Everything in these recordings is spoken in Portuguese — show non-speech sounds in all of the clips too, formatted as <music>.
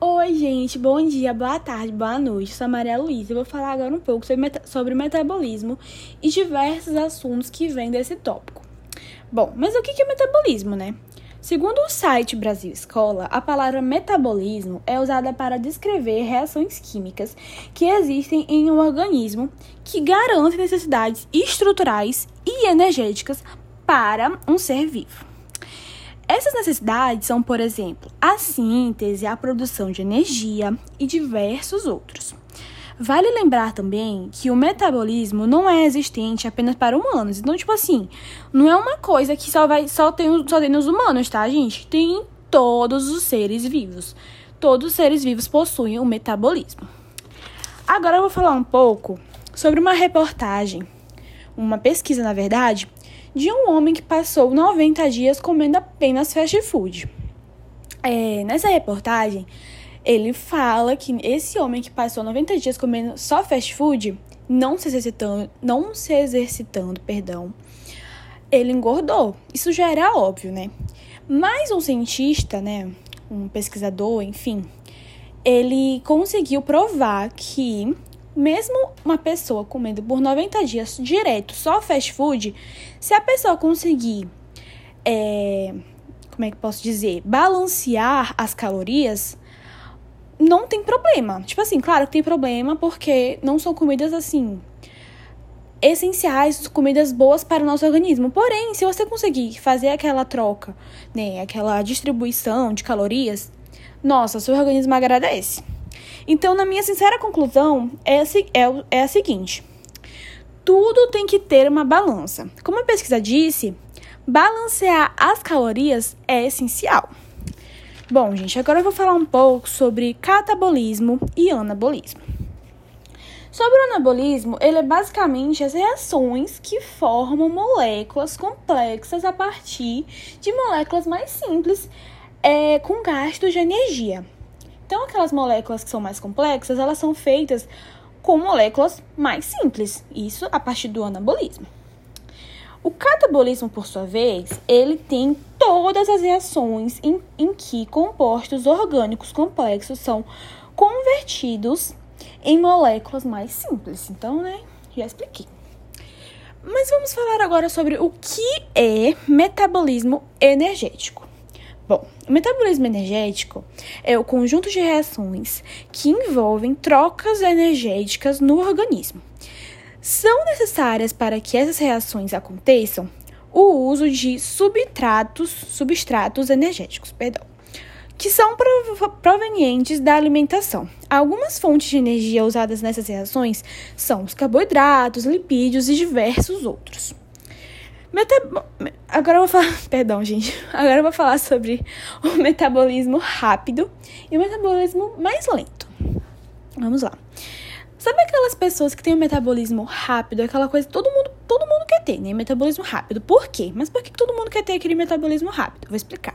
Oi, gente, bom dia, boa tarde, boa noite. Sou a Maria Luísa. Eu vou falar agora um pouco sobre, meta sobre metabolismo e diversos assuntos que vêm desse tópico. Bom, mas o que é metabolismo, né? Segundo o site Brasil Escola, a palavra metabolismo é usada para descrever reações químicas que existem em um organismo que garantem necessidades estruturais e energéticas para um ser vivo. Essas necessidades são, por exemplo, a síntese, a produção de energia e diversos outros. Vale lembrar também que o metabolismo não é existente apenas para humanos. Então, tipo assim, não é uma coisa que só vai só tem, só tem nos humanos, tá, gente? Tem em todos os seres vivos. Todos os seres vivos possuem o metabolismo. Agora eu vou falar um pouco sobre uma reportagem, uma pesquisa, na verdade, de um homem que passou 90 dias comendo apenas fast food. É, nessa reportagem, ele fala que esse homem que passou 90 dias comendo só fast food, não se exercitando, não se exercitando, perdão, ele engordou. Isso já era óbvio, né? Mas um cientista, né, um pesquisador, enfim, ele conseguiu provar que mesmo uma pessoa comendo por 90 dias direto só fast food, se a pessoa conseguir, é, como é que posso dizer, balancear as calorias, não tem problema. Tipo assim, claro que tem problema porque não são comidas assim essenciais, comidas boas para o nosso organismo. Porém, se você conseguir fazer aquela troca, né, aquela distribuição de calorias, nossa, seu organismo agradece. Então, na minha sincera conclusão, é, é, é a seguinte: tudo tem que ter uma balança. Como a pesquisa disse, balancear as calorias é essencial. Bom, gente, agora eu vou falar um pouco sobre catabolismo e anabolismo. Sobre o anabolismo, ele é basicamente as reações que formam moléculas complexas a partir de moléculas mais simples é, com gasto de energia. Então, aquelas moléculas que são mais complexas, elas são feitas com moléculas mais simples, isso a partir do anabolismo. O catabolismo, por sua vez, ele tem todas as reações em, em que compostos orgânicos complexos são convertidos em moléculas mais simples. Então, né, já expliquei. Mas vamos falar agora sobre o que é metabolismo energético. Bom, o metabolismo energético é o conjunto de reações que envolvem trocas energéticas no organismo. São necessárias para que essas reações aconteçam o uso de substratos, substratos energéticos, perdão, que são provenientes da alimentação. Algumas fontes de energia usadas nessas reações são os carboidratos, lipídios e diversos outros. Metab... Agora eu vou falar. <laughs> Perdão, gente. Agora eu vou falar sobre o metabolismo rápido e o metabolismo mais lento. Vamos lá. Sabe aquelas pessoas que têm o um metabolismo rápido, aquela coisa que todo mundo, todo mundo quer ter, né? Metabolismo rápido. Por quê? Mas por que todo mundo quer ter aquele metabolismo rápido? Vou explicar.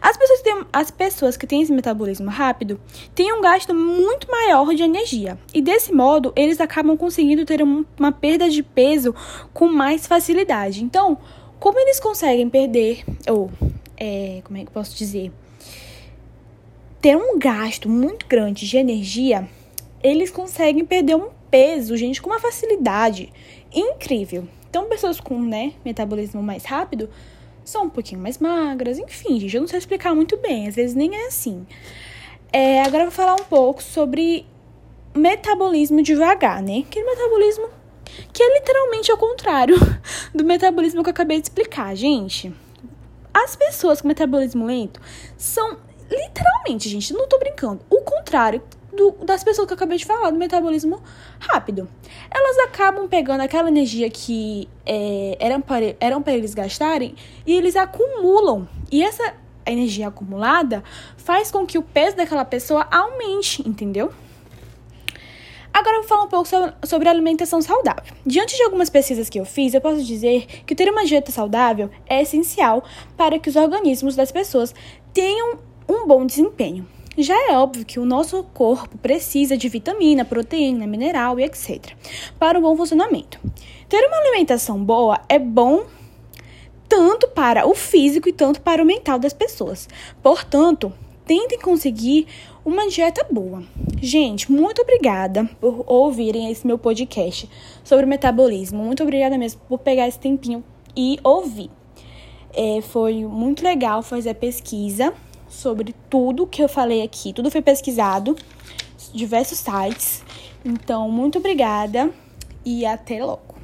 As pessoas, têm, as pessoas que têm esse metabolismo rápido têm um gasto muito maior de energia. E desse modo, eles acabam conseguindo ter um, uma perda de peso com mais facilidade. Então, como eles conseguem perder, ou é, como é que eu posso dizer? Ter um gasto muito grande de energia, eles conseguem perder um peso, gente, com uma facilidade incrível. Então, pessoas com né, metabolismo mais rápido são um pouquinho mais magras, enfim, gente, eu não sei explicar muito bem, às vezes nem é assim. É, agora eu vou falar um pouco sobre metabolismo devagar, né? Aquele metabolismo que é literalmente ao contrário <laughs> do metabolismo que eu acabei de explicar, gente. As pessoas com metabolismo lento são literalmente, gente, não tô brincando, o contrário do, das pessoas que eu acabei de falar, do metabolismo rápido. Elas acabam pegando aquela energia que é, eram, para, eram para eles gastarem e eles acumulam. E essa energia acumulada faz com que o peso daquela pessoa aumente, entendeu? Agora eu vou falar um pouco sobre, alimentação saudável. Diante de algumas pesquisas que eu fiz, eu posso dizer que ter uma dieta saudável é essencial para que os organismos das pessoas tenham um bom desempenho. Já é óbvio que o nosso corpo precisa de vitamina, proteína, mineral e etc. para o bom funcionamento. Ter uma alimentação boa é bom tanto para o físico e tanto para o mental das pessoas. Portanto, tentem conseguir uma dieta boa. Gente, muito obrigada por ouvirem esse meu podcast sobre metabolismo. Muito obrigada mesmo por pegar esse tempinho e ouvir. É, foi muito legal fazer a pesquisa sobre tudo que eu falei aqui. Tudo foi pesquisado, diversos sites. Então, muito obrigada e até logo.